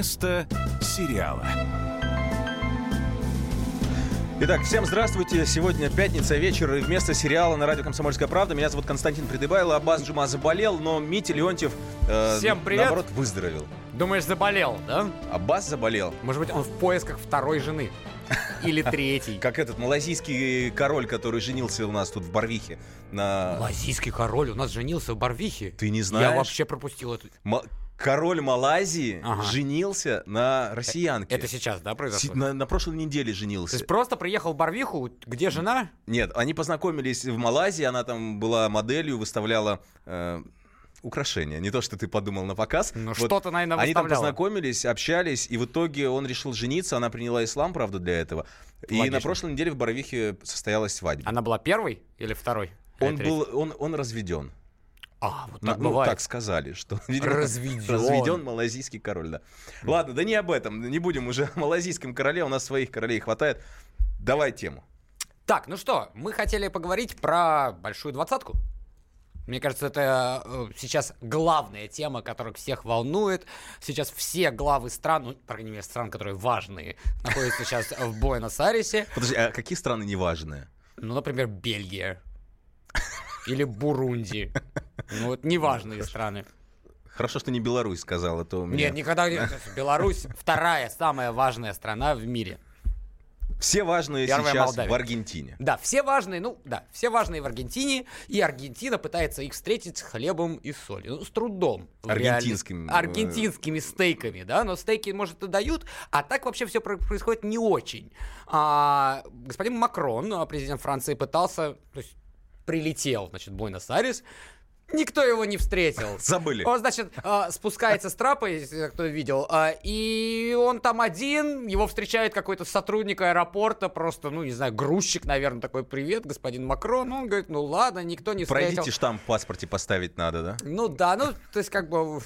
Место сериала. Итак, всем здравствуйте. Сегодня пятница, вечер, и вместо сериала на радио «Комсомольская правда» меня зовут Константин Придыбайло. Аббас Джума заболел, но Митя Леонтьев, э, Всем привет. наоборот, выздоровел. Думаешь, заболел, да? Аббас заболел. Может быть, он в поисках второй жены. Или третьей. Как этот малазийский король, который женился у нас тут в Барвихе. На... Малазийский король у нас женился в Барвихе. Ты не знаешь? Я вообще пропустил эту... Король Малайзии Ага. женился на россиянке. Это сейчас, да, произошло? На, на прошлой неделе То женился. есть просто приехал в Барвиху, где жена? Нет, они познакомились в Малайзии, она там была моделью, выставляла э, украшения. Не то, что ты подумал на показ. Ну, Вот что-то, наверное, Они там познакомились, общались, и в итоге он решил жениться. Она приняла ислам, правда, для этого. И Логично. на прошлой неделе в Боровихе состоялась свадьба. Она была первой или второй? Или Он был, он, он разведен. А, вот На- так ну, бывает. так сказали, что видимо, Разведен. разведен малазийский король, да. Ладно, да не об этом. Не будем уже о малазийском короле. У нас своих королей хватает. Давай тему. Так, ну что, мы хотели поговорить про большую двадцатку. Мне кажется, это э, сейчас главная тема, которая всех волнует. Сейчас все главы стран, ну, по крайней мере, стран, которые важные, находятся сейчас в Буэнос-Айресе. Подожди, а какие страны неважные? Ну, например, Бельгия. Или Бурунди. Ну, вот неважные страны. Хорошо, что не Беларусь сказала, то у меня... Нет, никогда не... Беларусь вторая самая важная страна в мире. Все важные Первая сейчас Молдавия. в Аргентине. Да, все важные, ну да, все важные в Аргентине, и Аргентина пытается их встретить с хлебом и солью. Ну, с трудом. в Аргентинским, реальности. Аргентинскими стейками, да, но стейки, может, и дают, а так вообще все происходит не очень. А, господин Макрон, президент Франции, пытался, то есть прилетел, значит, Буэнос-Айрес, Никто его не встретил. Забыли. Он, значит, э, спускается с трапа, если кто видел, э, и он там один, его встречает какой-то сотрудник аэропорта, просто, ну, не знаю, грузчик, наверное, такой, привет, господин Макрон. Он говорит, ну ладно, никто не встретил. Пройдите штамп в паспорте поставить надо, да? Ну да, ну, то есть как бы...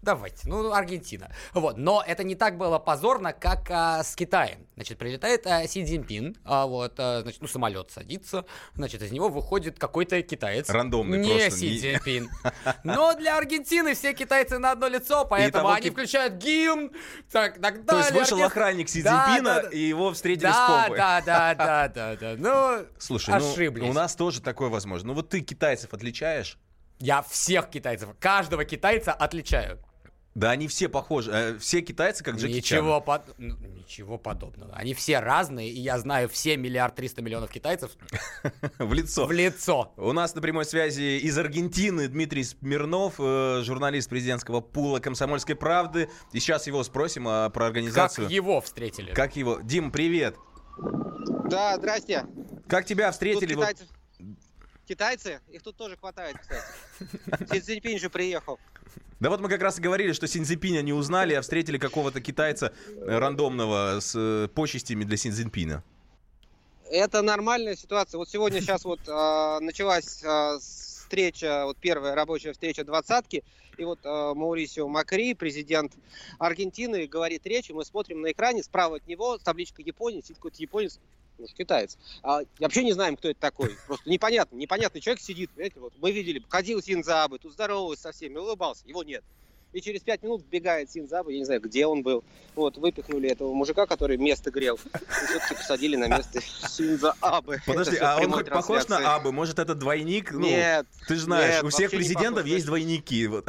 Давайте, ну, Аргентина. Вот, но это не так было позорно, как а, с Китаем. Значит, прилетает а, Си Цзиньпин, а, вот, а, значит, ну, самолет садится, значит, из него выходит какой-то китаец. Рандомный Не просто, Си Цзиньпин. Но для Аргентины все китайцы на одно лицо, поэтому того они ки- включают гимн, так, так То есть далее, вышел оркестр. охранник Си Цзиньпина, да, да. и его встретили с Да, помпой. да, да, да, да, да. Ну, Слушай, ну, ошиблись. у нас тоже такое возможно. Ну вот ты китайцев отличаешь? Я всех китайцев, каждого китайца отличаю. Да они все похожи. Э, Все китайцы, как Джеки Чан. Ничего, под- ну, ничего подобного. Они все разные, и я знаю все миллиард триста миллионов китайцев В лицо. в лицо. У нас на прямой связи из Аргентины Дмитрий Смирнов, э, журналист президентского пула «Комсомольской правды». И сейчас его спросим а, про Как организацию. его встретили? Как его? Дим, привет. Да, здрасте. Как тебя Тут встретили? вот- китайцы... Китайцы? Их тут тоже хватает, кстати. Си Цзиньпин же приехал. Да вот мы как раз и говорили, что Синьцзипиня не узнали, а встретили какого-то китайца э, рандомного с э, почестями для Синьцзипина. Это нормальная ситуация. Вот сегодня сейчас вот а, началась а, встреча, вот первая рабочая встреча двадцатки, и вот а, Маурисио Макри, президент Аргентины, говорит речь, и мы смотрим на экране, справа от него табличка Япония, сидит какой-то японец, может, китаец. А, вообще не знаем, кто это такой. Просто непонятно. Непонятный человек сидит. Понимаете, вот мы видели, ходил Синзабы, тут здоровался со всеми, улыбался. Его нет. И через пять минут вбегает Синзабы, я не знаю, где он был. Вот, выпихнули этого мужика, который место грел. И все-таки посадили на место Синзаабы. Подожди, Это всё в а он хоть похож на Абы? Может, это двойник? Ну, Нет, ты же знаешь, нет, у всех президентов есть двойники. Вот.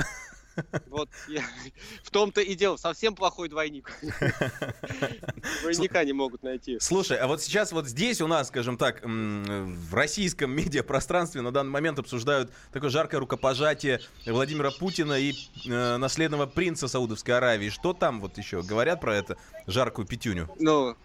Вот я- в том-то и дело. Совсем плохой двойник. Двойника не могут найти. Слушай, а вот сейчас вот здесь у нас, скажем так, в российском медиапространстве на данный момент обсуждают такое жаркое рукопожатие Владимира Путина и э, наследного принца Саудовской Аравии. Что там вот еще говорят про это жаркую пятюню? Ну,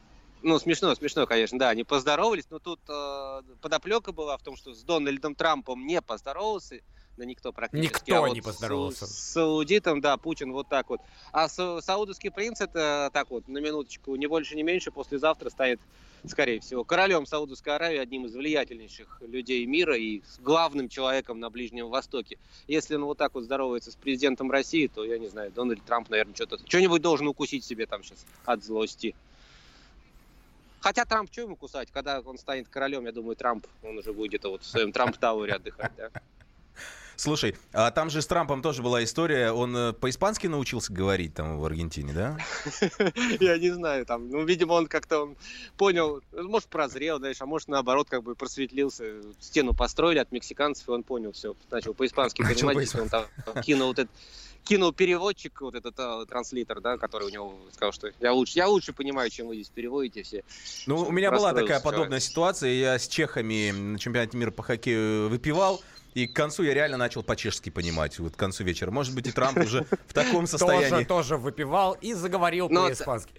ну, смешно, смешно, конечно, да, они поздоровались, но тут э, подоплека была в том, что с Дональдом Трампом не поздоровался, да никто практически. Никто а вот не с- поздоровался. С, саудитом, да, Путин вот так вот. А са- саудовский принц, это так вот, на минуточку, не больше, не меньше, послезавтра станет, скорее всего, королем Саудовской Аравии, одним из влиятельнейших людей мира и с главным человеком на Ближнем Востоке. Если он вот так вот здоровается с президентом России, то, я не знаю, Дональд Трамп, наверное, что-то, что-нибудь должен укусить себе там сейчас от злости. Хотя Трамп что ему кусать? Когда он станет королем, я думаю, Трамп, он уже будет где-то вот в своем Трамп-тауэре отдыхать, да? Слушай, а там же с Трампом тоже была история. Он э, по-испански научился говорить там в Аргентине, да? Я не знаю, там, ну, видимо, он как-то он понял, может, прозрел, знаешь, а может, наоборот, как бы просветлился. Стену построили от мексиканцев, и он понял все. Начал по-испански понимать, он там кинул вот этот кинул переводчик, вот этот а, транслитор, да, который у него сказал, что я лучше, я лучше понимаю, чем вы здесь переводите все. Ну, у меня была такая подобная ситуация. Я с чехами на чемпионате мира по хоккею выпивал. И к концу я реально начал по-чешски понимать, вот к концу вечера. Может быть, и Трамп уже в таком состоянии. Тоже, тоже выпивал и заговорил по-испански.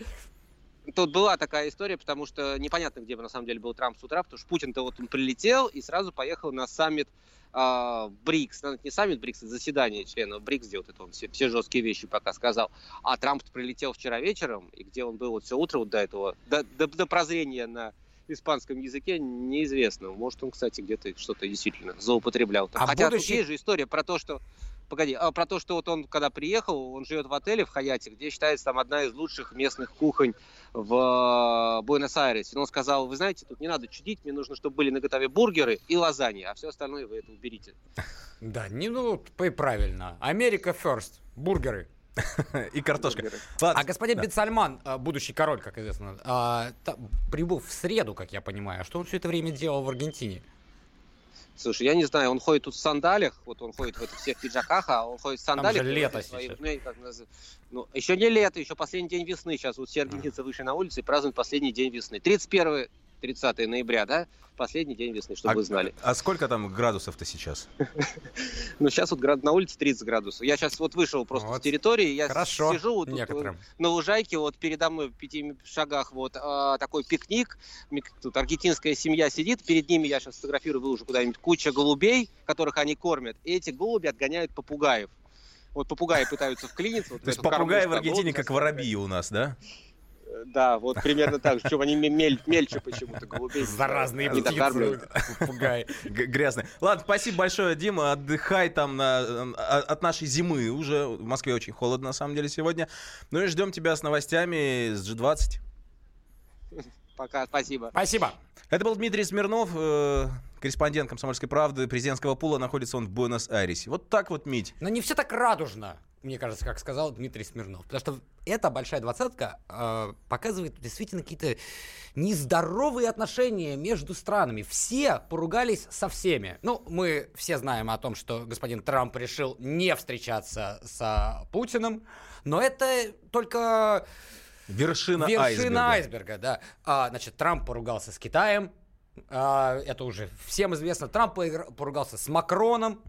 Тут была такая история, потому что непонятно, где на самом деле был Трамп с утра, потому что Путин-то вот он прилетел и сразу поехал на саммит а, БРИКС, ну, не саммит БРИКС, а заседание членов БРИКС, где вот это он все, все жесткие вещи пока сказал. А Трамп прилетел вчера вечером, и где он был вот все утро вот до этого, до, до, до прозрения на испанском языке неизвестно. Может, он, кстати, где-то что-то действительно злоупотреблял. А Хотя будущий... тут есть же история про то, что Погоди, а про то, что вот он, когда приехал, он живет в отеле в Хаяте, где считается там одна из лучших местных кухонь в э, Буэнос-Айресе. Но он сказал, вы знаете, тут не надо чудить, мне нужно, чтобы были наготове бургеры и лазанья, а все остальное вы это уберите. Да, не ну, правильно. Америка first. Бургеры. И картошка. А господин Бен Сальман, э, будущий король, как известно, а, прибыл в среду, как я понимаю. А что он все это время делал в Аргентине? Слушай, я не знаю, он ходит тут в сандалях, вот он ходит в этих всех пиджаках, а он ходит в сандалях. Там же лето сейчас. ну, как, ну, еще не лето, еще последний день весны. Сейчас вот все аргентинцы вышли на улицу и празднуют последний день весны. 31 30 ноября, да? Последний день весны, чтобы а, вы знали. А сколько там градусов-то сейчас? Ну, сейчас вот на улице 30 градусов. Я сейчас вот вышел просто с территории, я сижу вот на лужайке, вот передо мной в пяти шагах вот а, такой пикник. Тут аргентинская семья сидит, перед ними я сейчас фотографирую, выложу куда-нибудь куча голубей, которых они кормят. И эти голуби отгоняют попугаев. Вот попугаи пытаются вклиниться. Вот То есть попугаи в Аргентине как воробьи у нас, да? Да, вот примерно так же. Причем они мель, мельче почему-то, голубей. Заразные птицы, попугаи. Грязные. Ладно, спасибо большое, Дима. Отдыхай там на, от нашей зимы. Уже в Москве очень холодно, на самом деле, сегодня. Ну и ждем тебя с новостями с G20. Пока, спасибо. Спасибо. Это был Дмитрий Смирнов, э, корреспондент «Комсомольской правды» президентского пула. Находится он в Буэнос-Айресе. Вот так вот, Мить. Но не все так радужно мне кажется, как сказал Дмитрий Смирнов. Потому что эта большая двадцатка э, показывает действительно какие-то нездоровые отношения между странами. Все поругались со всеми. Ну, мы все знаем о том, что господин Трамп решил не встречаться с Путиным, но это только... Вершина, Вершина айсберга. айсберга, да. А, значит, Трамп поругался с Китаем, а, это уже всем известно. Трамп поругался с Макроном,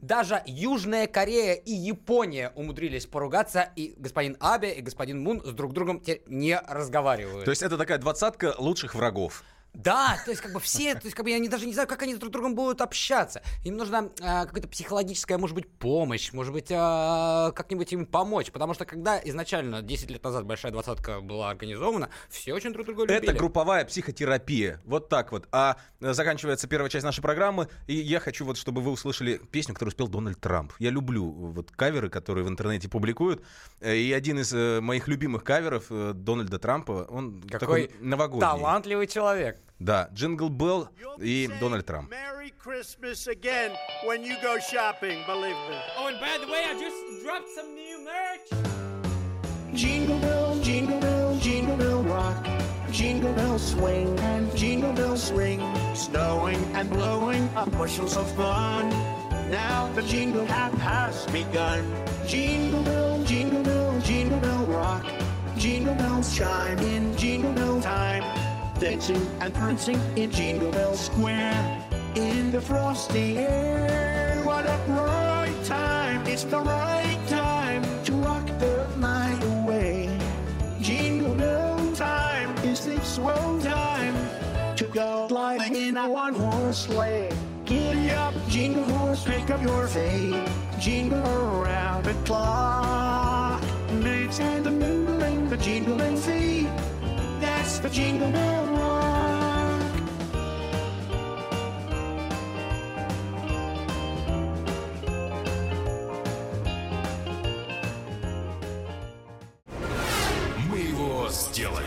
даже Южная Корея и Япония умудрились поругаться, и господин Абе и господин Мун с друг другом не разговаривают. То есть это такая двадцатка лучших врагов. Да, то есть как бы все, то есть как бы я не, даже не знаю, как они друг с другом будут общаться. Им нужна э, какая-то психологическая, может быть, помощь, может быть, э, как-нибудь им помочь. Потому что когда изначально, 10 лет назад Большая Двадцатка была организована, все очень друг друга любили. Это групповая психотерапия. Вот так вот. А э, заканчивается первая часть нашей программы, и я хочу вот, чтобы вы услышали песню, которую спел Дональд Трамп. Я люблю вот каверы, которые в интернете публикуют. Э, и один из э, моих любимых каверов Дональда Трампа, он Какой такой новогодний. талантливый человек. Да, Джингл Белл и Дональд Трамп. Merry Christmas again when you go shopping, believe me. Oh, and by the way, I just dropped some new merch. Jingle bell, jingle bell, jingle bell rock. Jingle bell swing and jingle bells ring. Snowing and blowing up bushels of fun. Now the jingle hop has begun. Jingle bell, jingle bell, jingle bell rock. Jingle bells chime in jingle bell time. Dancing and prancing in Jingle Bell Square. In the frosty air, what a bright time! It's the right time to rock the night away. Jingle Bell time is the swell time to go gliding in a one-horse sleigh. Giddy up, jingle horse, pick up your fate. Jingle around the clock. Mates and the moon, the jingling feet. That's the Jingle Bell Rock. Мы его сделали.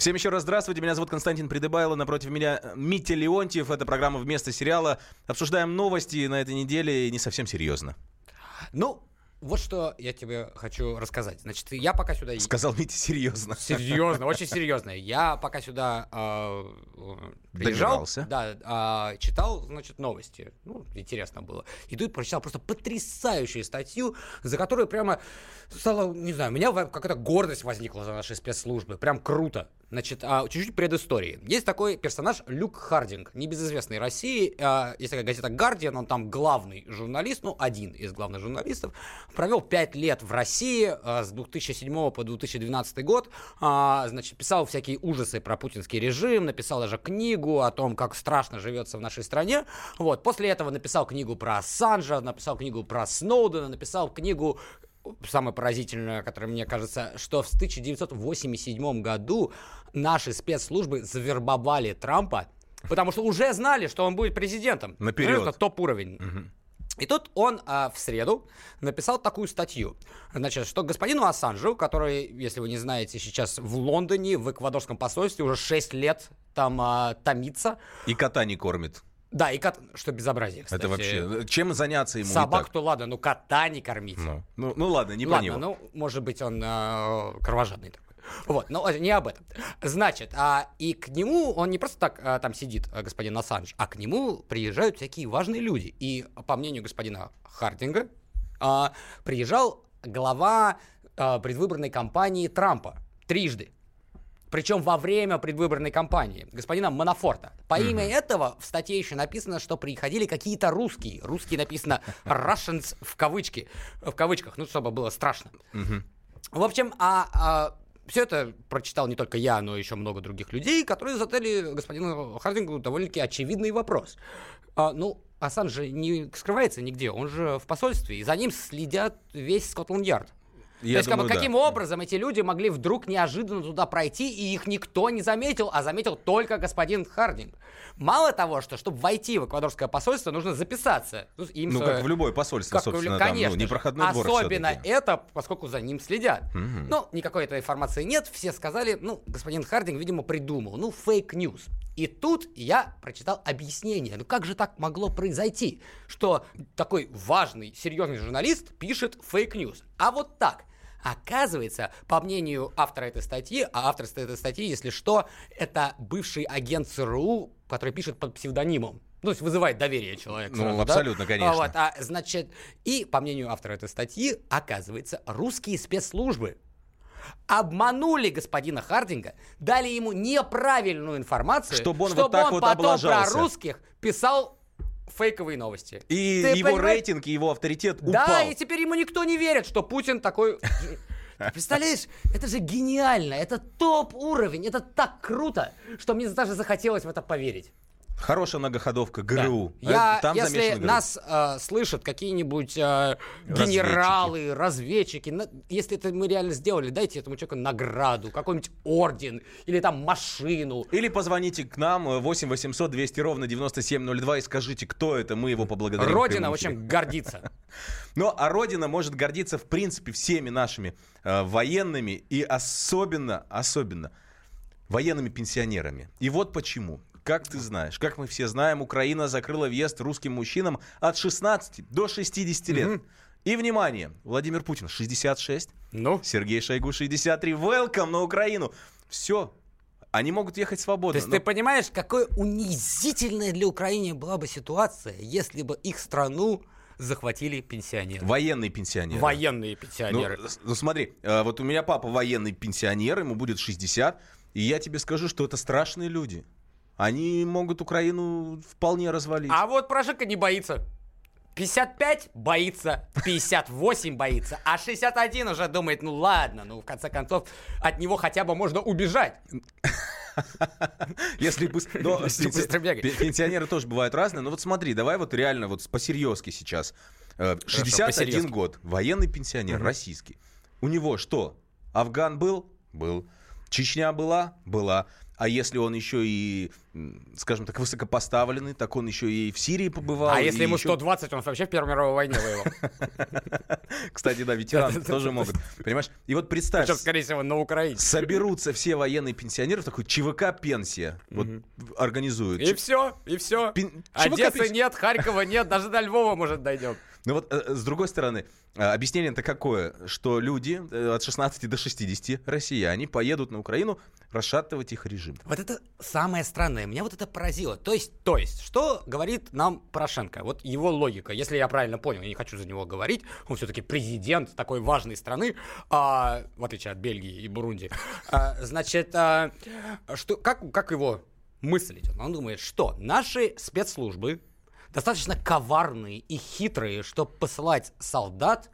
Всем еще раз здравствуйте, меня зовут Константин Придыбайло, напротив меня э, Митя Леонтьев, это программа «Вместо сериала». Обсуждаем новости на этой неделе и не совсем серьезно. Ну, вот что я тебе хочу рассказать. Значит, я пока сюда... Сказал Митя серьезно. Серьезно, очень серьезно. Я пока сюда э, приезжал, Добирался. да, э, читал, значит, новости. Ну, интересно было. И тут прочитал просто потрясающую статью, за которую прямо стало, не знаю, у меня какая-то гордость возникла за наши спецслужбы. Прям круто. Значит, а, чуть-чуть предыстории. Есть такой персонаж Люк Хардинг, небезызвестный России. А, Есть такая газета «Гардиан», он там главный журналист, ну, один из главных журналистов. Провел пять лет в России а, с 2007 по 2012 год. А, Значит, писал всякие ужасы про путинский режим, написал даже книгу о том, как страшно живется в нашей стране. Вот. После этого написал книгу про Ассанжа, написал книгу про Сноудена, написал книгу самое поразительное, которое мне кажется, что в 1987 году наши спецслужбы завербовали Трампа, потому что уже знали, что он будет президентом. Наперед. Это топ-уровень. И тут он а, в среду написал такую статью. Значит, что господину Ассанжу, который, если вы не знаете, сейчас в Лондоне, в эквадорском посольстве, уже 6 лет там а, томится. И кота не кормит. Да, и кот... Что безобразие, кстати. Это вообще... Чем заняться ему Собак, то ладно, ну кота не кормите. Ну, ну, ну ладно, не про Ладно, него. ну, может быть, он э, кровожадный такой. Вот, но не об этом. Значит, а, и к нему, он не просто так а, там сидит, а, господин Ассанж, а к нему приезжают всякие важные люди. И, по мнению господина Хардинга, а, приезжал глава а, предвыборной кампании Трампа трижды. Причем во время предвыборной кампании господина Манафорта. По имя этого в статье еще написано, что приходили какие-то русские. Русские написано Russians в кавычки, в кавычках, ну чтобы было страшно. В общем, а, все это прочитал не только я, но еще много других людей, которые задали господину Хардингу довольно-таки очевидный вопрос. А, ну, Ассанж же не скрывается нигде, он же в посольстве, и за ним следят весь Скотланд-Ярд. Я То есть, как бы, думаю, да. каким образом эти люди могли вдруг неожиданно туда пройти, и их никто не заметил, а заметил только господин Хардинг. Мало того, что чтобы войти в эквадорское посольство, нужно записаться. Ну, им Ну, с- как в любое посольство, как, собственно, конечно там, ну, непроходной двор Особенно всё-таки. это, поскольку за ним следят. Ну, никакой этой информации нет. Все сказали, ну, господин Хардинг, видимо, придумал. Ну, fake news. И тут я прочитал объяснение. Ну, как же так могло произойти, что такой важный, серьезный журналист пишет фейк-ньюс? А вот так. Оказывается, по мнению автора этой статьи, а автор этой статьи, если что, это бывший агент ЦРУ, который пишет под псевдонимом. Ну, то есть вызывает доверие человека. Ну, сразу, да? абсолютно, конечно. А вот, а, значит, и по мнению автора этой статьи, оказывается, русские спецслужбы обманули господина Хардинга, дали ему неправильную информацию, Чтобы он вот так вот потом облажался. про русских писал фейковые новости. И Ты его понимаешь? рейтинг, и его авторитет Да, упал. и теперь ему никто не верит, что Путин такой... Представляешь, это же гениально, это топ уровень, это так круто, что мне даже захотелось в это поверить. Хорошая многоходовка ГРУ. Я, Э, Там если ГРУ. нас э, слышат какие-нибудь э, генералы, разведчики, на- если это мы реально сделали, дайте этому человеку награду, какой-нибудь орден или там машину. Или позвоните к нам э, 8 800 200 ровно 9702 и скажите, кто это, мы его поблагодарим. в Родина эфире. очень гордится. Но а Родина может гордиться, в принципе, всеми нашими э, военными и особенно, особенно военными пенсионерами. И вот почему. Как ты знаешь, как мы все знаем, Украина закрыла въезд русским мужчинам от 16 до 60 лет. И, внимание, Владимир Путин 66, Ну, Сергей Шойгу 63. Welcome на Украину. Все. Они могут ехать то свободно. есть но- ты понимаешь, какой унизительная для Украины была бы ситуация, если бы их страну захватили пенсионеры. Военные пенсионеры. Военные Ну, пенсионеры. с- ну, смотри, э, вот у меня папа военный пенсионер, ему будет 60, и я тебе скажу, что это страшные люди. Они могут Украину вполне развалить. А вот Порошенко не боится. 55 боится, 58 боится, а 61 уже думает, ну ладно, ну в конце концов от него хотя бы можно убежать. Если бы... но Если быстро бегать. пе- Пенсионеры тоже бывают разные. Но вот смотри, давай вот реально вот по-серьезки сейчас. Э, 61 по-серьезки. год, военный пенсионер, российский. У него что? Афган был? Был. Чечня была? Была. А если он еще и, скажем так, высокопоставленный, так он еще и в Сирии побывал. А если ему еще- 120, он вообще в Первой мировой войне воевал. Кстати, да, ветераны тоже могут. Понимаешь? И вот представь, Причем, скорее всего, на Украине. соберутся все военные пенсионеры в такой ЧВК пенсия. Вот организуют. И все, и все. Одессы нет, Харькова нет, даже до Львова, может, дойдем. Ну вот, э, с другой стороны, э, объяснение-то какое? Что люди э, от 16 до 60, россияне, поедут на Украину расшатывать их режим. Вот это самое странное. Меня вот это поразило. То есть, то есть, что говорит нам Порошенко? Вот его логика, если я правильно понял, я не хочу за него говорить, он все-таки президент такой важной страны, а, в отличие от Бельгии и Бурунди. А, значит, а, что, как, как его мысль идет? Он думает, что наши спецслужбы достаточно коварные и хитрые, чтобы посылать солдат,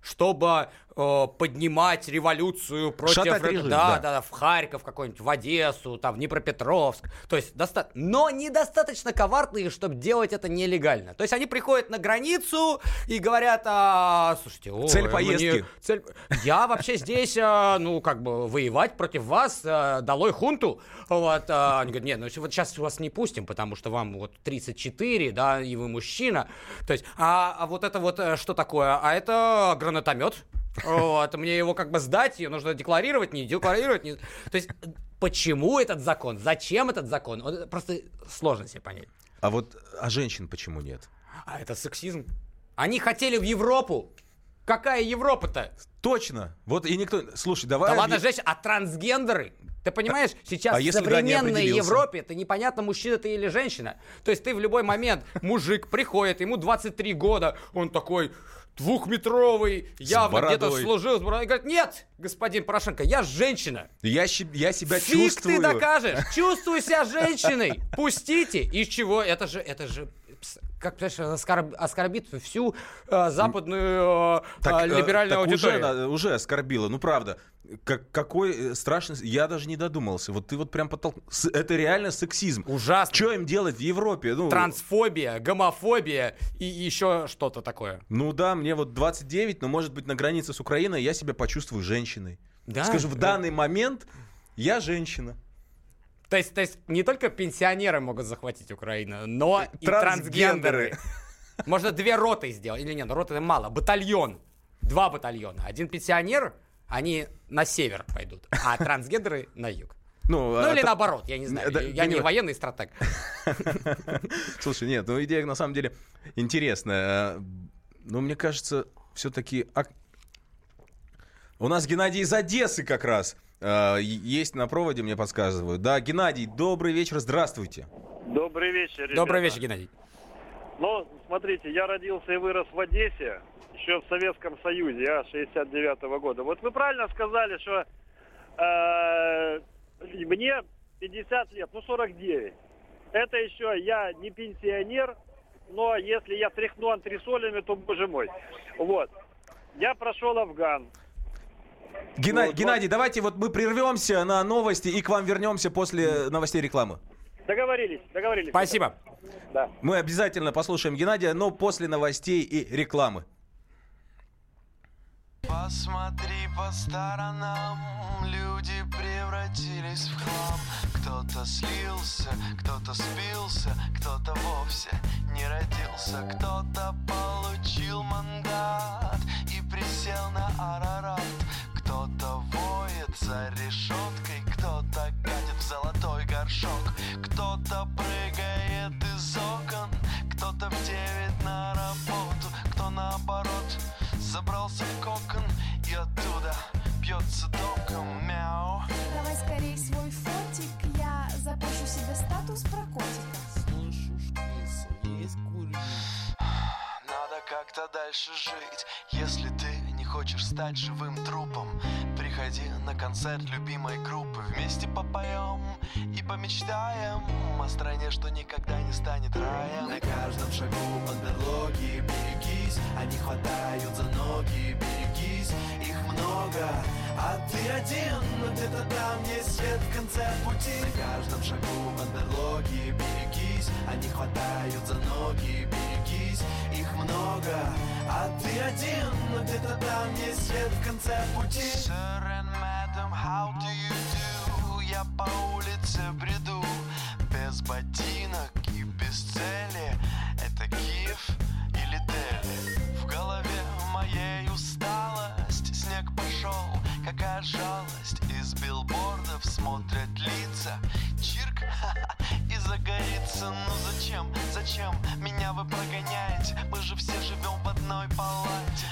чтобы э, поднимать революцию против... Шатать ре- режим, да, да. да, в Харьков какой-нибудь, в Одессу, там, в Днепропетровск. То есть, доста... но недостаточно коварные, чтобы делать это нелегально. То есть, они приходят на границу и говорят, а, слушайте, ой, Цель мне- поездки. цель- Я вообще здесь, а, ну, как бы, воевать против вас, а, долой хунту. Вот, а, они говорят, нет, ну, вот сейчас вас не пустим, потому что вам вот 34, да, и вы мужчина. То есть, а, а вот это вот э, что такое? А это гранатомет. Вот, мне его как бы сдать, ее нужно декларировать, не декларировать. Не... То есть, почему этот закон? Зачем этот закон? Вот это просто сложно себе понять. А вот, а женщин почему нет? А это сексизм. Они хотели в Европу. Какая Европа-то? Точно. Вот и никто... Слушай, давай... Да ладно, женщины, а трансгендеры? Ты понимаешь, сейчас а в современной? Европе это непонятно, мужчина ты или женщина. То есть ты в любой момент, мужик приходит, ему 23 года, он такой двухметровый, явно где-то служил, с бородой. И говорит, нет, господин Порошенко, я женщина. Я, я себя Фиг чувствую... ты докажешь, чувствую себя женщиной. Пустите. Из чего? Это же, это же как понимаешь, оскорб- оскорбит всю э, западную э, Так, э, э, либеральную так уже, аудиторию. на- уже оскорбила, ну правда. Как, какой э, страшный... Я даже не додумался. Вот ты вот прям подтолкнул. Это реально сексизм. Ужасно. Что им делать в Европе? Ну, Трансфобия, гомофобия и еще что-то такое. Ну да, мне вот 29, но может быть на границе с Украиной я себя почувствую женщиной. Да? Скажу, в данный момент я женщина. То есть, то есть не только пенсионеры могут захватить Украину, но и Трансгендеры. трансгендеры. Можно две роты сделать. Или нет, ну, роты это мало. Батальон. Два батальона. Один пенсионер, они на север пойдут, а трансгендеры на юг. Ну, Ну а или та- наоборот, я не знаю. Да, я не понимаю. военный стратег. Слушай, нет, ну идея на самом деле интересная. Э, Но мне кажется, все-таки... У нас Геннадий из Одессы как раз э, есть на проводе, мне подсказывают. Да, Геннадий, добрый вечер, здравствуйте. Добрый вечер, ребята. Добрый вечер, Геннадий. Ну, смотрите, я родился и вырос в Одессе, еще в Советском Союзе, я 69-го года. Вот вы правильно сказали, что э, мне 50 лет, ну 49. Это еще я не пенсионер, но если я тряхну антресолями, то, боже мой. Вот. Я прошел Афган. Гена- Вот, Геннадий, давайте вот мы прервемся на новости и к вам вернемся после новостей рекламы. Договорились, договорились. Спасибо. Да. Мы обязательно послушаем Геннадия, но после новостей и рекламы. Посмотри по сторонам, люди превратились в хлам. Кто-то слился, кто-то спился, кто-то вовсе не родился, кто-то получил мандат и присел на Арарат. За решеткой, кто-то катит в золотой горшок, кто-то прыгает из окон, кто-то в девять на работу, кто наоборот забрался в кокон и оттуда бьется током. Мяу. Давай скорей свой фотик, я запущу себе статус про котика. Надо как-то дальше жить. Если ты не хочешь стать живым трупом Приходи на концерт любимой группы. Вместе попоем и помечтаем О стране, что никогда не станет раем. На каждом шагу бандерлоги, берегись. Они хватают за ноги, берегись. Их много, А ты один, но где-то там есть свет в конце пути. На каждом шагу бандерлоги Берегись, они хватают за ноги Берегись, их много А ты один, но где-то там есть свет в конце пути. Sir madam, how do you do? Я по улице бреду Без ботинок и без цели Это Киев или Дели? В голове моей усталость Снег пошел, какая жалость Из билбордов смотрят лица Чирк, и загорится Ну зачем, зачем меня вы прогоняете? Мы же все живем в одной палате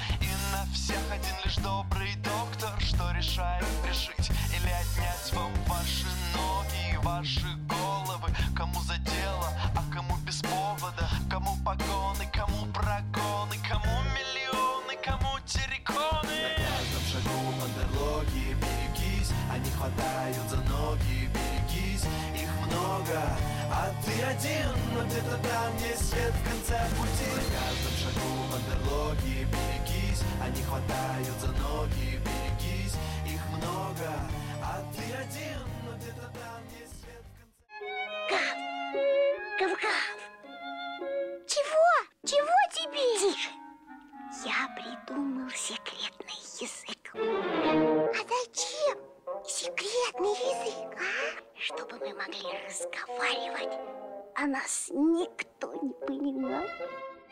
на всех один лишь добрый доктор Что решает решить или отнять вам ваши ноги и ваши головы. Кому за дело, а кому без повода. Кому погоны, кому прогоны Кому миллионы, кому терриконы. На каждом шагу бандерлоги Берегись, они хватают за ноги Берегись, их много А ты один, но где-то там есть свет в конце пути. На каждом шагу бандерлоги Берегись, они хватают за ноги Берегись, их много А ты один, но где-то там есть свет в конце Гав-гав! Чего? Чего тебе? Тише! Я придумал секретный язык. А зачем секретный язык, а? Чтобы мы могли разговаривать, а нас никто не понимал.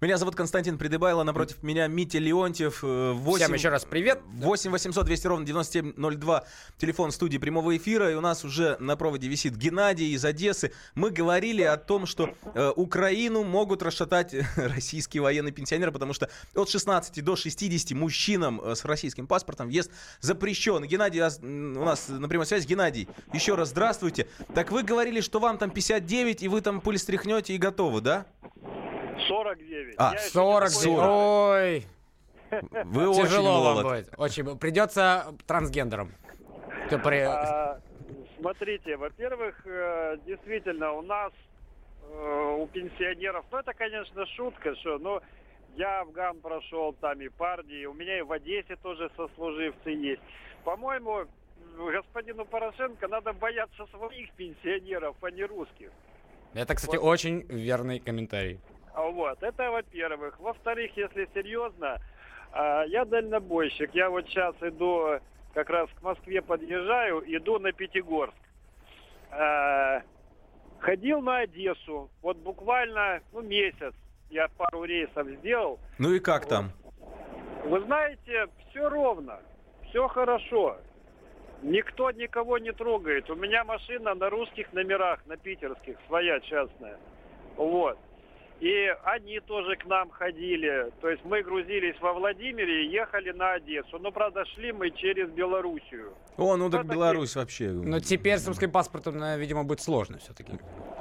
Меня зовут Константин Придыбайло, напротив меня Митя Леонтьев. э, 8... Всем еще раз привет. 8 800 200 ровно 9702, телефон студии прямого эфира. И у нас уже на проводе висит Геннадий из Одессы. Мы говорили о том, что э, Украину могут расшатать российские военные пенсионеры, потому что от 16 до 60 мужчинам э, с российским паспортом въезд запрещен. Геннадий, а, у нас на прямой связи. Геннадий, еще раз здравствуйте. Так вы говорили, что вам там 59, и вы там пыль стряхнете и готовы, да? 49. А, Я еще 40. такой- Ой, Вы очень тяжело вам молод. будет. Очень. Придется трансгендером. Ты при- А, смотрите, во-первых, э, действительно, у нас, э, у пенсионеров, ну это, конечно, шутка, что, но я Афган прошел, там и парни, у меня и в Одессе тоже сослуживцы есть. По-моему, господину Порошенко надо бояться своих пенсионеров, а не русских. Это, кстати, Вот. очень верный комментарий. А Вот, это во-первых. Во-вторых, если серьезно, а, я дальнобойщик. Я вот сейчас иду, как раз к Москве подъезжаю, иду на Пятигорск. А, Ходил на Одессу, вот буквально, ну, месяц. Я пару рейсов сделал. Ну и как там? Вы знаете, все ровно, все хорошо. Никто никого не трогает. У меня машина на русских номерах, на питерских, своя частная. Вот. И они тоже к нам ходили. То есть мы грузились во Владимире и ехали на Одессу. Но, правда, шли мы через Белоруссию. О, ну так Беларусь вообще. Но теперь с русским паспортом, видимо, будет сложно все-таки.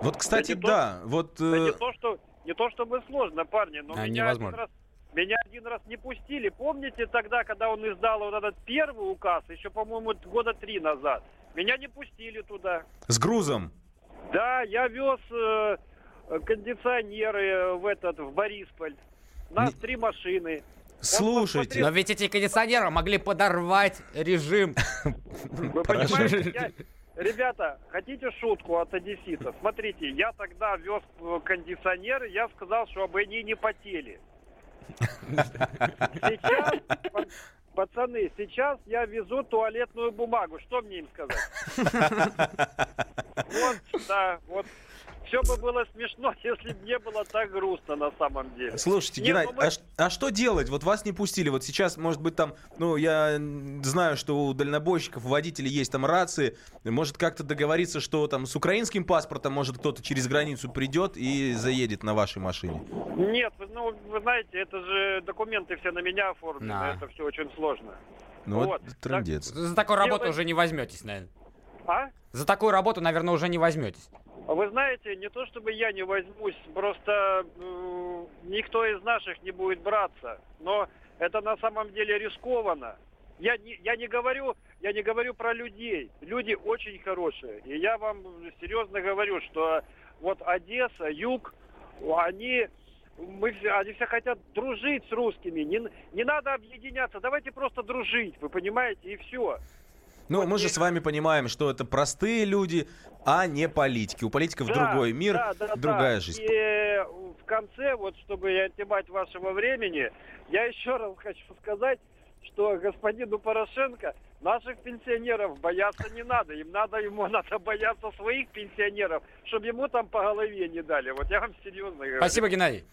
Вот, кстати, Да не то- да, вот... Да э, не то, что не то чтобы сложно, парни, но А, меня невозможно. один раз меня один раз не пустили. Помните тогда, когда он издал вот этот первый указ, еще, по-моему, года три назад? Меня не пустили туда. С грузом. Да, я вез э, кондиционеры в этот в Борисполь. Нас три машины. Слушайте, Но ведь эти кондиционеры могли подорвать режим. Вы понимаете, я- Ребята, хотите шутку от одесситов? Смотрите, я тогда вез э, кондиционеры, я сказал, чтобы они не потели. Сейчас, па- пацаны, сейчас я везу туалетную бумагу. Что мне им сказать? Вот, да, вот. Все бы было смешно, если бы не было так грустно на самом деле. Слушайте, Не, Геннадий, ну мы- а, а что делать? Вот вас не пустили. Вот сейчас, может быть, там, ну, я знаю, что у дальнобойщиков, у водителей есть там рации. Может как-то договориться, что там с украинским паспортом, может, кто-то через границу придет и заедет на вашей машине. Нет, ну, вы знаете, это же документы все на меня оформлены, Да. это все очень сложно. Ну, Вот. вот трындец. За такую работу Делай- уже не возьметесь, наверное. А? За такую работу, наверное, уже не возьметесь. Вы знаете, не то чтобы я не возьмусь, просто э, никто из наших не будет браться. Но это на самом деле рискованно. Я не, я не говорю, я не говорю про людей. Люди очень хорошие. И я вам серьезно говорю, что вот Одесса, Юг, они, мы все, они все хотят дружить с русскими. Не, не надо объединяться, давайте просто дружить, вы понимаете, и все. Ну, мы же с вами понимаем, что это простые люди, а не политики. У политиков Да, другой мир, да, да, другая да. жизнь. И э, в конце, вот чтобы не отнимать вашего времени, я еще раз хочу сказать, что господину Порошенко наших пенсионеров бояться не надо. Им надо, ему надо бояться своих пенсионеров, чтобы ему там по голове не дали. Вот я вам серьезно говорю. Спасибо, Геннадий.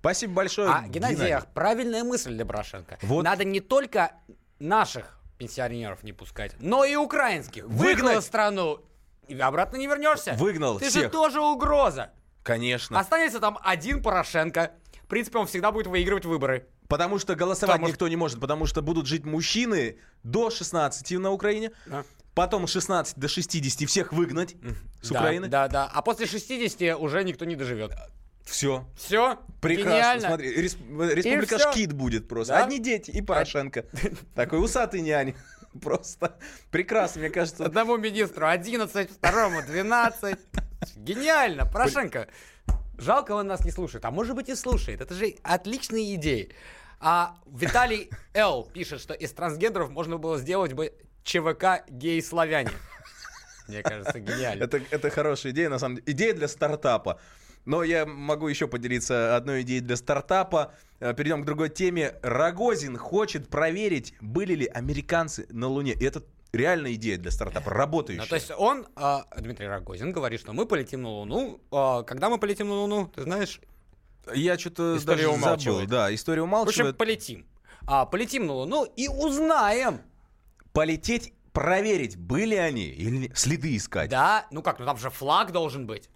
Спасибо большое, А, Геннадий, Геннадий. правильная мысль для Порошенко. Вот. Надо не только наших пенсионеров не пускать, но и украинских. Выгнать. Выгнал страну, и обратно не вернешься. Выгнал Ты же всех. тоже угроза. Конечно. Останется там один Порошенко. В принципе, он всегда будет выигрывать выборы. Потому что голосовать Потому никто не может, потому что будут жить мужчины до 16 на Украине, Да. потом с 16 до 60 всех выгнать с Да, Украины. Да, да. А после 60 уже никто не доживет. Все. Все. Прекрасно. Гениально. Смотри, рес- республика всё. Шкит будет просто. Да? Одни дети и Порошенко. Такой усатый нянь. Просто прекрасно, мне кажется. Одному министру 11, второму 12. Гениально, Порошенко. Жалко, он нас не слушает. А может быть и слушает. Это же отличные идеи. А Виталий Л. пишет, что из трансгендеров можно было сделать бы ЧВК гей-славяне. Мне кажется, гениально. Это, это хорошая идея, на самом деле. Идея для стартапа. Но я могу еще поделиться одной идеей для стартапа. Э, Перейдем к другой теме. Рогозин хочет проверить, были ли американцы на Луне. И это реальная идея для стартапа, работающая. Ну, то есть он, а, Дмитрий Рогозин, говорит, что мы полетим на Луну. А, когда мы полетим на Луну, ты знаешь? Я что-то даже умалчивает. забыл. Да, история В общем, умалчивает. полетим. А, полетим на Луну и узнаем. Полететь, проверить, были они или следы искать. Да, ну как, ну там же флаг должен быть.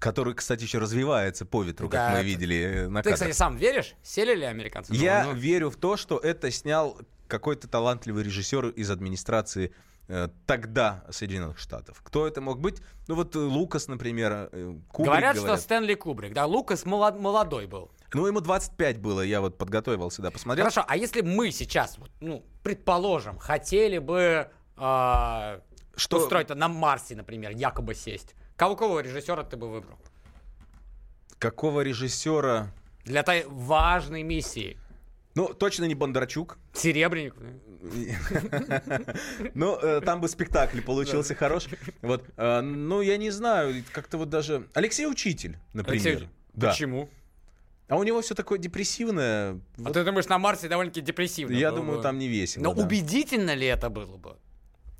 Который, кстати, еще развивается по ветру, Да, как мы видели э, на Ты, кадрах. кстати, сам веришь? Сели ли американцы? Я Луну? верю в то, что это снял какой-то талантливый режиссер из администрации э, тогда Соединенных Штатов. Кто это мог быть? Ну вот э, Лукас, например, э, Кубрик, говорят, говорят. что Стэнли Кубрик, да, Лукас молод- молодой был. Ну ему 25 было, я вот подготовился, да, посмотрел. Хорошо, а если мы сейчас, ну, предположим, хотели бы а, Что- устроить на Марсе, например, якобы сесть, кого какого режиссера ты бы выбрал? Какого режиссера? Для этой важной миссии. Ну, точно не Бондарчук. Серебренник. Ну, э, там бы спектакль получился хорош. Вот, э, ну, я не знаю, как-то вот даже... Алексей Учитель, например. Почему? А у него все такое депрессивное. А ты думаешь, на Марсе довольно-таки депрессивно я думаю, там не весело. Но убедительно ли это было бы?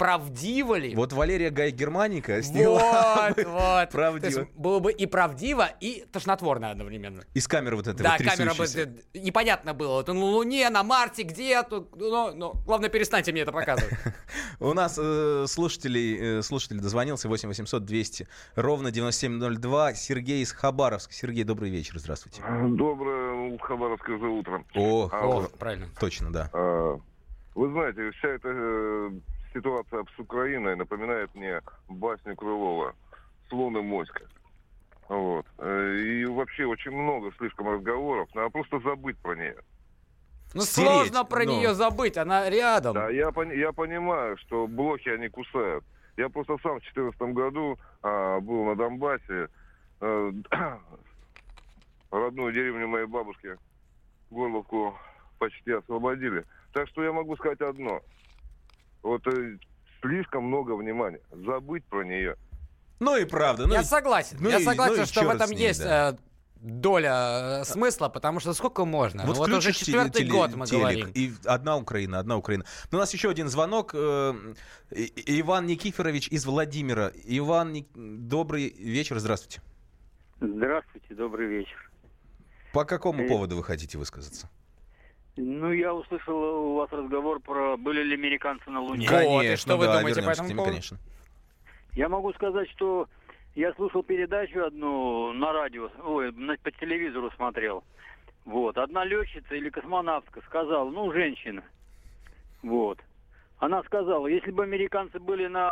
Правдиво ли? Вот Валерия Гай Германика сняла Вот, бы вот. правдиво. То есть было бы и правдиво, и тошнотворно одновременно. Из камеры вот этой Да, вот камера бы... Непонятно было. Вот на Луне, на Марсе, где тут... Но, но главное, перестаньте мне это показывать. У нас э, слушателей, э, слушатель дозвонился 8 800 200 ровно 9702. Сергей из Хабаровска. Сергей, добрый вечер, здравствуйте. Доброе Хабаровское уже утро. О, А, О, вот, правильно. точно, да. а, Вы знаете, вся эта э, ситуация с Украиной напоминает мне басню Крылова «Слон и моська». Вот. Э, И вообще очень много слишком разговоров. Надо просто забыть про нее. Ну, Стереть, сложно про но- нее забыть, она рядом. Да, я, я понимаю, что блохи они кусают. Я просто сам в 2014 году а, был на Донбассе. э, родную деревню моей бабушки, Горловку, почти освободили. Так что я могу сказать одно. Вот э, слишком много внимания. Забыть про нее. Ну и правда. Ну я и- согласен. ну я и- согласен, ну и что в этом ней, есть да. э, доля э, смысла, потому что сколько можно? Вот, Ну, вот уже четвертый теле- год мы телек, говорим. И одна Украина, одна Украина. Но у нас еще один звонок. э, И- И- Иван Никифорович из Владимира. Иван, добрый вечер, здравствуйте. Здравствуйте, добрый вечер. По какому Э, поводу вы хотите высказаться? Ну, я услышал у вас разговор про были ли американцы на Луне. Конечно, и что вы да, думаете по этому теме, поводу? конечно. Я могу сказать, что я слушал передачу одну на радио, ой, по телевизору смотрел. Вот. Одна летчица или космонавтка сказала, ну, женщина. Вот. Она сказала, если бы американцы были на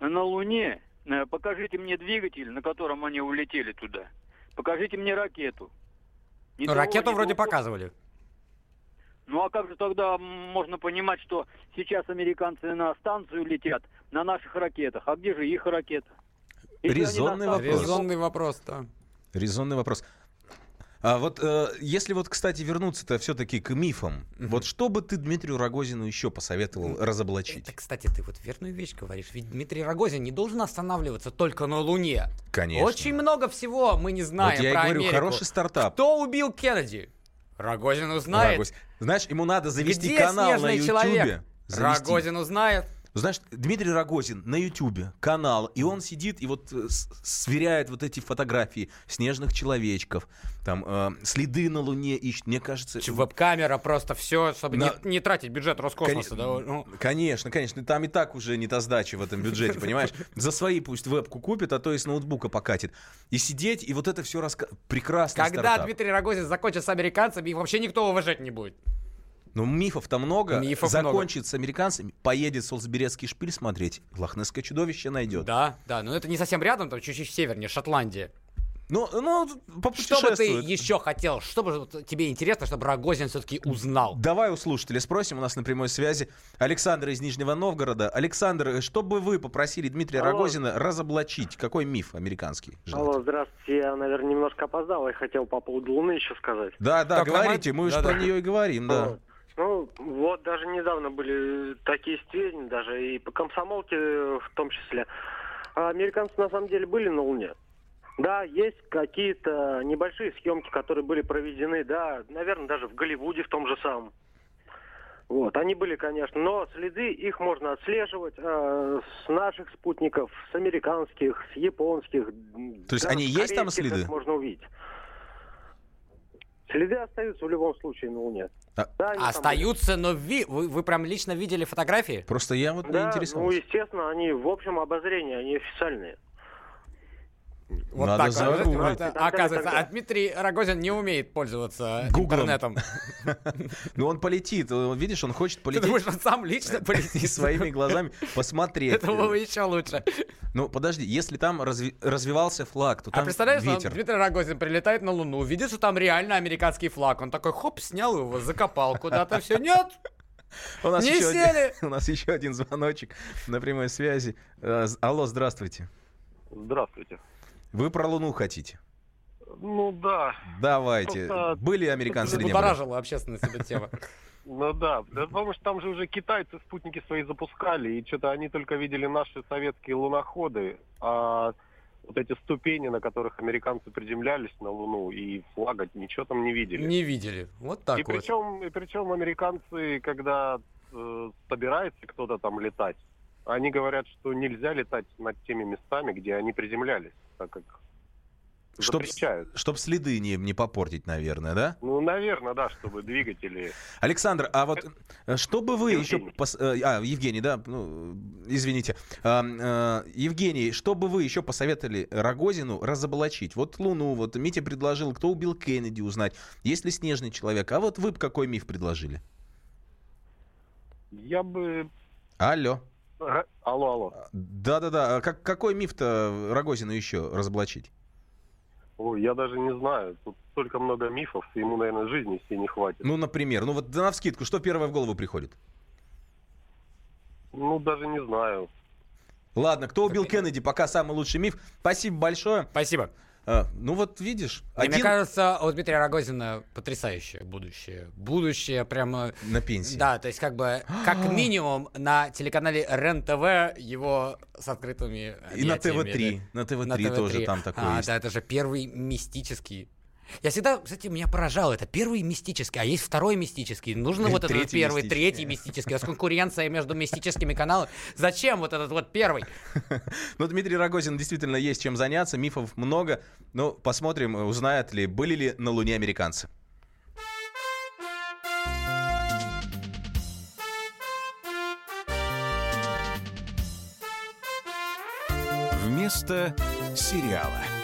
на Луне, э, покажите мне двигатель, на котором они улетели туда. Покажите мне ракету. Ни Ну, того, ракету вроде другого. показывали. Ну а как же тогда можно понимать, что сейчас американцы на станцию летят на наших ракетах? А где же их ракета? Если они на Резонный вопрос. Резонный вопрос, да. Резонный вопрос. А вот э, если вот, кстати, вернуться-то все-таки к мифам, вот что бы ты Дмитрию Рогозину еще посоветовал разоблачить? Это, кстати, ты вот верную вещь говоришь. Ведь Дмитрий Рогозин не должен останавливаться только на Луне. Конечно. Очень много всего мы не знаем Вот я и про говорю, Америку. хороший стартап. Кто убил Кеннеди? Рогозин узнает. Рогозин. Знаешь, ему надо завести Где канал на Ютубе. человек? Завести. Рогозин узнает. Знаешь, Дмитрий Рогозин на Ютубе канал, и он сидит и вот э, сверяет вот эти фотографии снежных человечков, там э, следы на Луне ищет. Мне кажется, Ч- Веб-камера просто все, чтобы На- не, не тратить бюджет Роскосмоса. да, ну. Конечно, конечно. Там и так уже не та сдача в этом бюджете, понимаешь? За свои пусть вебку купит, а то и с ноутбука покатит. И сидеть, и вот это все раска... прекрасно. Когда Дмитрий Рогозин закончит с американцами, их вообще никто уважать не будет. Но мифов-то много. Мифов Закончит с американцами, поедет Солсберецкий шпиль смотреть, Лохнесское чудовище найдет. Да, да, но это не совсем рядом, там чуть-чуть севернее, Шотландия. Ну, ну, Что бы ты еще хотел? Что бы тебе интересно, чтобы Рогозин все-таки узнал? Давай у слушателя спросим, у нас на прямой связи Александр из Нижнего Новгорода. Александр, что бы вы попросили Дмитрия Алло. Рогозина разоблачить? Какой миф американский? Алло, здравствуйте. Я, наверное, немножко опоздал. Я хотел по поводу Луны еще сказать. Да, да, Так, говорите, мы же да-да. про нее и говорим, да. Вот. Ну, вот даже недавно были такие сведения, даже и по комсомолке в том числе. А Американцы на самом деле были на Луне. Да, есть какие-то небольшие съемки, которые были проведены, да, наверное, даже в Голливуде в том же самом. Вот, они были, конечно, но следы их можно отслеживать э, с наших спутников, с американских, с японских. То есть они есть там следы? можно увидеть. Следы остаются в любом случае на Луне. А- Да, они там Остаются, но ви- вы, вы прям лично видели фотографии? Просто я вот были. не Да, ну, интересовался. естественно, они в общем обозрении, они официальные. Вот Надо так вот. загуглить. Оказывается, а Дмитрий Рогозин не умеет пользоваться Гуглом. интернетом. Ну он полетит, видишь, он хочет Ты полететь думаешь, он сам лично и полетит? своими глазами посмотреть. Это было бы еще лучше. Ну подожди, если там разви- развивался флаг, то А там представляешь, он, ветер. Дмитрий Рогозин прилетает на Луну, видит, что там реально американский флаг. Он такой, хоп, снял его, закопал куда-то. Все, нет, У нас, не еще один, сели. у нас еще один звоночек на прямой связи. Э, Алло, здравствуйте. Здравствуйте. Вы про Луну хотите? Ну да, Давайте. Просто- Были американцы или не были? Общественность эта тема. ну да. Да Потому что там же уже китайцы спутники свои запускали, и что-то они только видели наши советские луноходы, а вот эти ступени, на которых американцы приземлялись на Луну, и флага ничего там не видели. Не видели. Вот так и вот. причем, и причем американцы, когда э, собирается кто-то там летать, они говорят, что нельзя летать над теми местами, где они приземлялись, так как Чтоб, запрещают. чтоб следы не, не попортить, наверное, да? Ну, наверное, да, чтобы двигатели... Александр, а вот э, что бы вы еще... Пос- э, А, Евгений, да, ну, извините. А, э, Евгений, что бы вы еще посоветовали Рогозину разоблачить? Вот Луну, вот Митя предложил, кто убил Кеннеди, узнать, есть ли снежный человек. А вот вы бы какой миф предложили? Я бы... Алло. Алло, алло. Да-да-да, а как, какой миф-то Рогозину еще разоблачить? Ой, я даже не знаю. Тут столько много мифов, ему, наверное, жизни всей не хватит. Ну, например, ну вот да навскидку, что первое в голову приходит? Ну, даже не знаю. Ладно, кто убил Кеннеди, пока самый лучший миф. Спасибо большое. Спасибо. А, ну вот видишь, Мне один кажется, у Дмитрия Рогозина потрясающее будущее. Будущее прямо... на пенсии. Да, то есть как бы, как минимум на телеканале РЕН-ТВ его с открытыми И на объятиями, ТВ-3. На ТВ-3 На тоже ТВ-3. там такое А, есть. да, это же первый мистический. Я всегда, кстати, меня поражало, это первый мистический, а есть второй мистический. Нужно вот этот первый, третий мистический. У нас конкуренция между мистическими каналами. Зачем вот этот вот первый? Ну, Дмитрий Рогозин действительно есть чем заняться, мифов много. Ну, посмотрим, узнают ли, были ли на Луне американцы. Вместо сериала.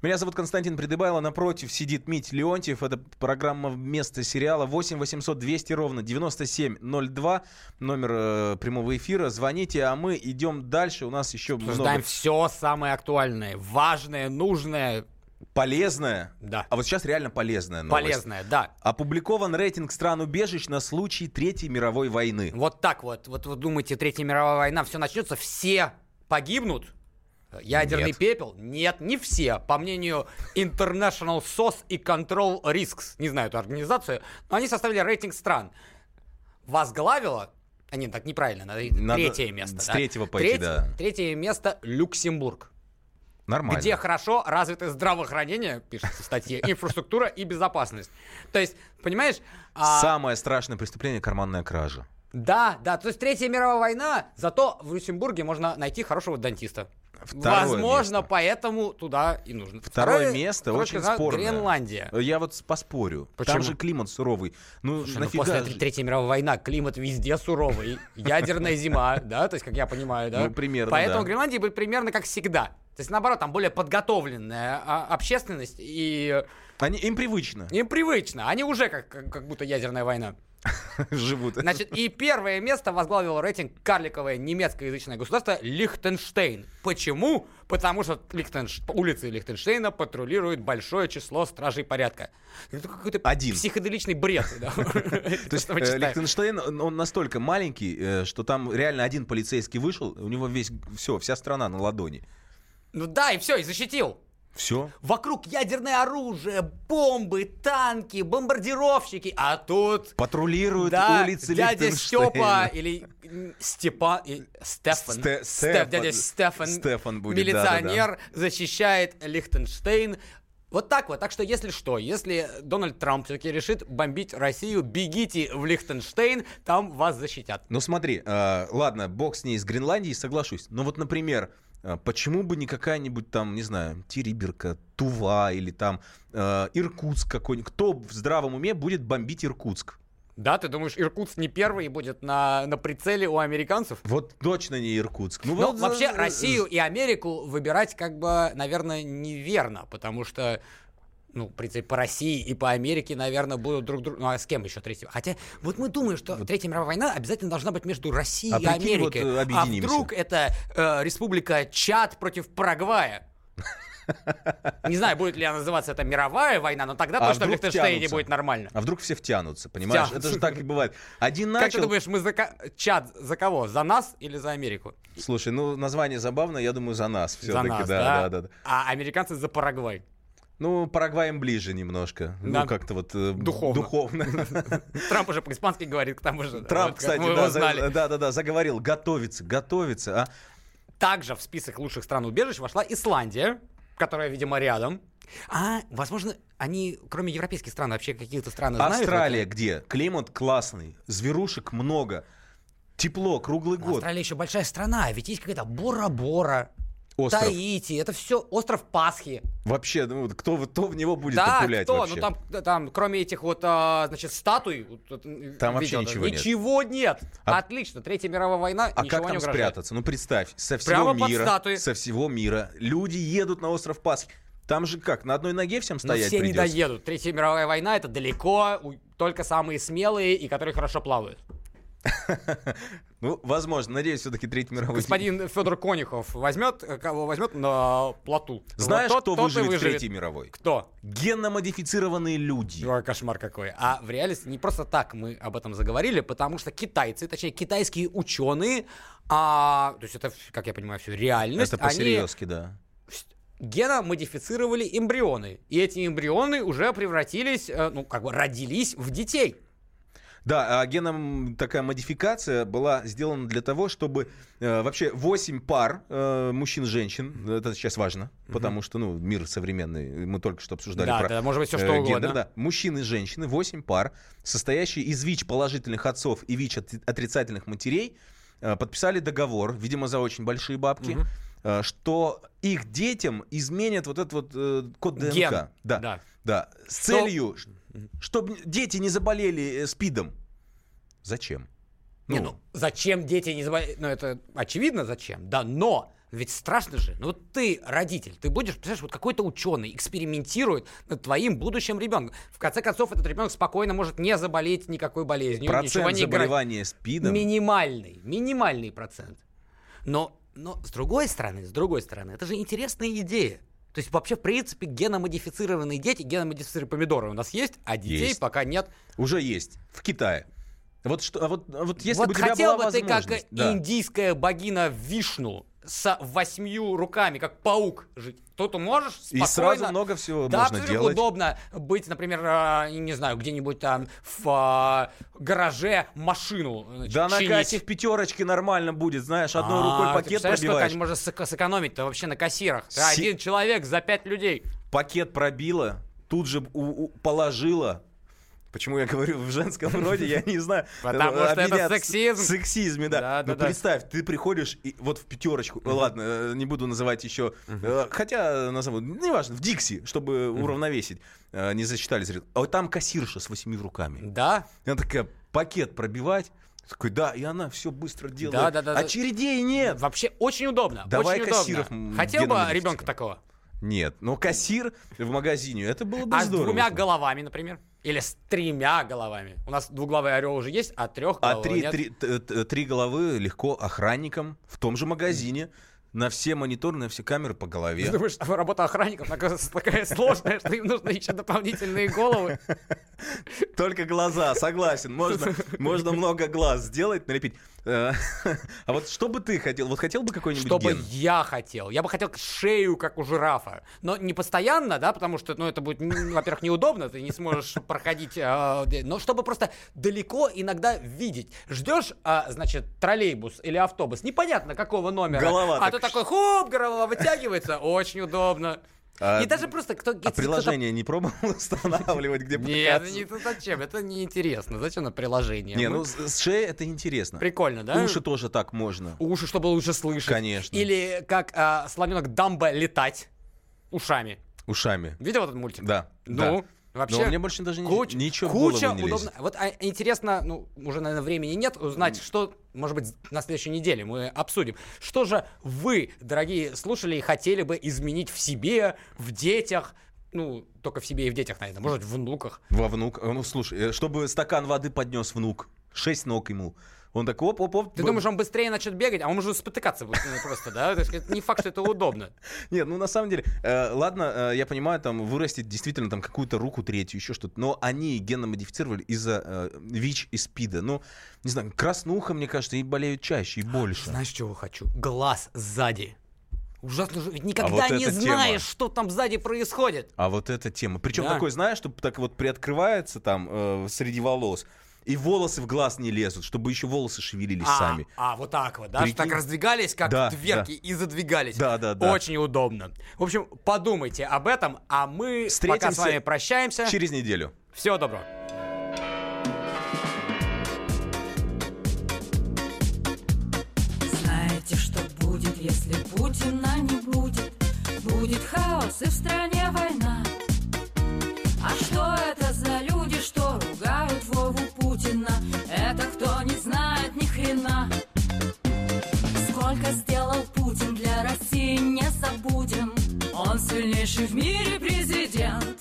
Меня зовут Константин Придыбайло, напротив сидит Мить Леонтьев. Это программа «Вместо сериала» 8 800 200 ровно 9702, номер э, прямого эфира. Звоните, а мы идем дальше. У нас еще много... все самое актуальное, важное, нужное. Полезное. Да. А вот сейчас реально полезная новость. Полезное, да. Опубликован рейтинг стран-убежищ на случай Третьей мировой войны. Вот так вот. Вот вы думаете, Третья мировая война, все начнется, все погибнут? Ядерный Нет. пепел? Нет, не все. По мнению International SOS и Control Risks, не знаю эту организацию, но они составили рейтинг стран. Возглавила, а нет, так неправильно, надо, Надо третье место. с да. третьего пойти, Треть- да. Третье место Люксембург. Нормально. Где хорошо развито здравоохранение, пишется в статье, инфраструктура и безопасность. То есть, понимаешь... а, Самое страшное преступление – карманная кража. Да, да, то есть Третья мировая война, зато в Люксембурге можно найти хорошего дантиста. Второе Возможно, поэтому туда и нужно. Второе, место второе очень страна спорное. Гренландия. Я вот поспорю. Почему? Там же климат суровый. Ну, Слушай, ну нафига после же? Тре- Третьей мировой войны климат везде суровый. Ядерная зима, да, то есть, как я понимаю, да? Ну, примерно, Поэтому. Гренландия будет примерно как всегда. То есть, наоборот, там более подготовленная а, общественность, и Они, им привычно им привычно. Они уже как, как, как будто ядерная война. живут. Значит, и первое место возглавил рейтинг карликовое немецкоязычное государство Лихтенштейн. Почему? Потому что Лихтенш... улицы Лихтенштейна патрулирует большое число стражей порядка. Это какой-то Один. психоделичный бред. То есть э. Лихтенштейн, он он настолько маленький, э, что там реально один полицейский вышел, у него весь, все, вся страна на ладони. Ну да, и все, и защитил. Все. Вокруг ядерное оружие, бомбы, танки, бомбардировщики, а тут... Патрулируют Да, улицы дядя. Степа или и- Стефан, Сте- Стеф- дядя Стефан. Стефан, будет, милиционер, защищает Лихтенштейн. Вот так вот. Так что, если что, если Дональд Трамп все-таки решит бомбить Россию, бегите в Лихтенштейн, там вас защитят. Ну смотри, э, ладно, бог с ней из Гренландии, соглашусь. Но вот, например, почему бы не какая-нибудь там, не знаю, Териберка, Тува или там э, Иркутск какой-нибудь. Кто в здравом уме будет бомбить Иркутск? Да, ты думаешь, Иркутск не первый будет на, на прицеле у американцев? Вот точно не Иркутск. Ну, Ну, вот, вообще, э, Россию и Америку выбирать, как бы, наверное, неверно, потому что, ну, в принципе, по России и по Америке, наверное, будут друг друга... Ну, а с кем еще третьего? Хотя, вот мы думаем, что Третья мировая война обязательно должна быть между Россией А и прикинь, вот, Америкой. э, а вдруг это э, республика Чад против Парагвая? Не знаю, будет ли она называться это мировая война, но тогда А точно в Лихтенштейне будет нормально. А вдруг все втянутся, понимаешь? Втянутся. Это же так и бывает. Один Как ты начал... думаешь, мы за Чад за кого? За нас или за Америку? Слушай, ну название забавное, я думаю, за нас За все-таки. нас, да, да? да, да, да. А американцы за Парагвай. Ну, Парагвай им ближе немножко. Да. Ну, как-то вот... э, Духовно. Духовно. Трамп уже по-испански говорит, к тому же. Трамп, вот, кстати, да, да, да, да, заговорил. Готовится, готовится. А? Также в список лучших стран убежищ вошла Исландия, которая, видимо, рядом. А, возможно, они, кроме европейских стран, вообще какие-то страны знают? Австралия где? Климат классный, зверушек много, тепло круглый год. Австралия еще большая страна, ведь есть какая-то Бора-Бора, Остров. Таити, это все остров Пасхи. Вообще, ну, кто, в- кто в него будет да, пулять кто? вообще? Ну там, там, кроме этих вот, а, значит, статуй, Там вообще видел, да, ничего нет. Ничего нет. А- Отлично, Третья мировая война, А как не там угрожает. спрятаться? Ну, представь, со всего Прямо мира, статуи. со всего мира люди едут на остров Пасхи. Там же как, на одной ноге всем Но стоять все не придется? доедут. Третья мировая война это далеко, только самые смелые и которые хорошо плавают. Ну, возможно. Надеюсь, все-таки Третий мировой... Господин Федор Конюхов возьмет, э, кого возьмет на плоту. Знаешь, Вот тот- кто выживет выживет. Третьей мировой? Кто? Генно-модифицированные люди. Ой, кошмар какой. А в реальности не просто так мы об этом заговорили, потому что китайцы, точнее китайские ученые, а, то есть это, как я понимаю, все реальность. Это они- по-серьезки, да. геномодифицировали эмбрионы. И эти эмбрионы уже превратились, э, ну, как бы родились в детей. Да, а геном такая модификация была сделана для того, чтобы э, вообще 8 пар э, мужчин и женщин, это сейчас важно, потому что, ну, мир современный, мы только что обсуждали Да, про да, может быть, всё э, что угодно. гендер, да. Мужчины и женщины, 8 пар, состоящие из ВИЧ положительных отцов и ВИЧ от- отрицательных матерей, э, подписали договор, видимо, за очень большие бабки, э, что их детям изменят вот этот вот э, код ДНК. Ген. Да, Да. да. С целью, чтобы дети не заболели э, СПИДом. Зачем? Не, ну, зачем дети не заболеют? Ну, это очевидно зачем, да, но ведь страшно же. Ну, вот ты родитель, ты будешь, представляешь, вот какой-то ученый экспериментирует над твоим будущим ребенком. В конце концов, этот ребенок спокойно может не заболеть никакой болезнью, Процент не заболевания СПИДом. Минимальный, минимальный процент. Но, но с другой стороны, с другой стороны, это же интересная идея. То есть вообще, в принципе, геномодифицированные дети, геномодифицированные помидоры у нас есть, а детей Есть. пока нет. Уже есть. В Китае. Вот что, а вот, а вот если вот бы у тебя была бы ты как возможность, да. индийская богина Вишну с восьмью руками, как паук жить. То ты можешь И спокойно... сразу много всего да, можно делать. удобно быть, например, а, не знаю, где-нибудь там в а, гараже машину значит, Да на чинить. кассе в пятерочке нормально будет, знаешь, одной А, рукой ты пакет сколько пробиваешь. они можно сэк- сэкономить-то вообще на кассирах? Ты Си- Один человек за пять людей. Пакет пробила, тут же у- у- положила. Почему я говорю в женском роде, я не знаю. Потому что это сексизм. Сексизме, да. Да, Ну представь, ты приходишь и вот в пятерочку, ладно, э, не буду называть еще, э, хотя назову, неважно, в Дикси, чтобы уравновесить, э, не засчитали зрителей. А вот там кассирша с восьми руками. Да. Она такая, пакет пробивать. Такой, да, и она все быстро делает. Да, да, да. Очередей нет. Вообще очень удобно. Давай очень кассиров, удобно. Хотел бы ребенка такого? Нет, но кассир в магазине, это было бы А с здорово. двумя головами, например? Или с тремя головами? У нас двуглавый орел уже есть, а трех А три, нет. три, т- т- три головы легко охранникам в том же магазине. На все мониторы, на все камеры по Ты голове. думаешь, а работа охранников оказывается такая сложная, что им нужно еще дополнительные головы? Только глаза, согласен. Можно, можно много глаз сделать, налепить. Э, А вот что бы ты хотел? Вот хотел бы какой-нибудь Что бы я хотел? Я бы хотел шею, как у жирафа. Но не постоянно, да, потому что, ну, это будет, во-первых, неудобно, ты не сможешь проходить, де- но чтобы просто далеко иногда видеть. Ждешь, а, значит, троллейбус или автобус, непонятно какого номера. Голова а то такой, хоп, голова вытягивается, очень удобно. А- И даже просто кто... А кто-то приложение не пробовал устанавливать, где Нет, показывать? не, ну зачем? Это неинтересно. Зачем на приложение? Не, Мы- ну с шеи это интересно. Прикольно, да? Уши тоже так можно. Уши, чтобы лучше слышать. Конечно. Или как а, слоненок Дамбо летать ушами. Ушами. Видел этот мультик? Да. Ну, да. Вообще... Но мне больше даже куч- ничего в куча голову не лезет. удобно. Вот а, интересно, ну, уже, наверное, времени нет, узнать, что, может быть, на следующей неделе мы обсудим. Что же вы, дорогие слушатели, хотели бы изменить в себе, в детях, ну, только в себе и в детях, наверное, может, в внуках. Во внук. Ну, слушай, э, чтобы стакан воды поднес внук. Шесть ног ему. Он так оп-оп-оп. Ты думаешь, он быстрее начнет бегать, а он может спотыкаться будет ну, просто, да? То есть это не факт, что это удобно. Нет, ну на самом деле, э, ладно, э, я понимаю, там вырастет действительно там какую-то руку третью, еще что-то, но они генно модифицировали из-за э, ВИЧ и СПИДа. Ну, не знаю, краснуха, мне кажется, и болеют чаще, и больше. Знаешь, чего хочу? Глаз сзади. Ужасно же, ведь никогда вот не знаешь, тема. что там сзади происходит. А вот эта тема. Причем Да. такой, знаешь, что так вот приоткрывается там э, среди волос, и волосы в глаз не лезут, чтобы еще волосы шевелились А, сами. а, вот так вот, да? Прикинь? Так раздвигались, как Да, дверки, да. и задвигались. Да, да, да. Очень удобно. В общем, подумайте об этом, а мы пока с Встретимся вами прощаемся. Через неделю. Всего доброго. Знаете, что будет, если Путина не будет? Будет хаос и в стране война. А что это Сколько сделал Путин для России, не забудем. Он сильнейший в мире президент.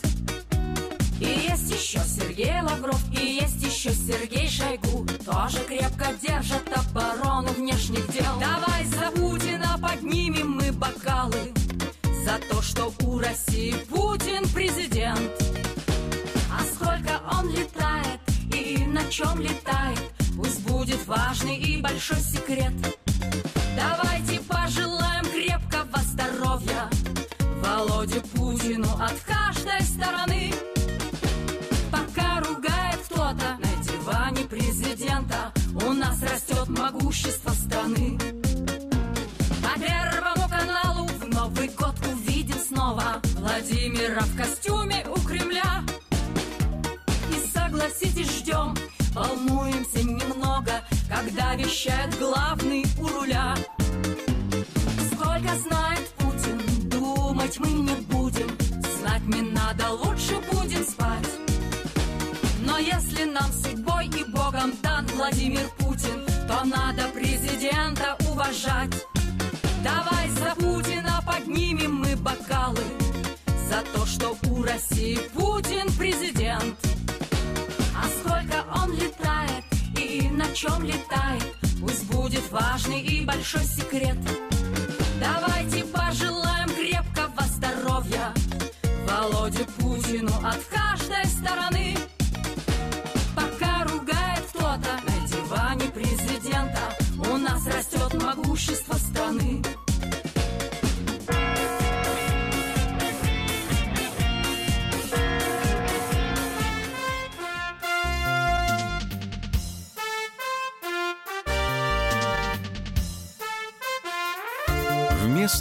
И есть еще Сергей Лавров, и есть еще Сергей Шойгу. Тоже крепко держат оборону внешних дел. Давай за Путина поднимем мы бокалы. За то, что у России Путин президент. А сколько он летает и на чем летает, пусть будет важный и большой секрет. Давайте пожелаем крепкого здоровья Путину от каждой стороны. Пока ругает кто-то на диване президента, у нас растет могущество страны. По первому каналу в Новый год увидим снова Владимира в костюме у Кремля. И согласитесь, ждем, волнуемся немного, когда вещает главный у руля. Сколько знает Путин, думать мы не будем, знать не надо, лучше будем спать. Но если нам судьбой и Богом дан Владимир Путин, то надо президента уважать. Давай за Путина поднимем мы бокалы За то, что чем летает Пусть будет важный и большой секрет. Давайте пожелаем крепкого здоровья. Володе Путину от каждой стороны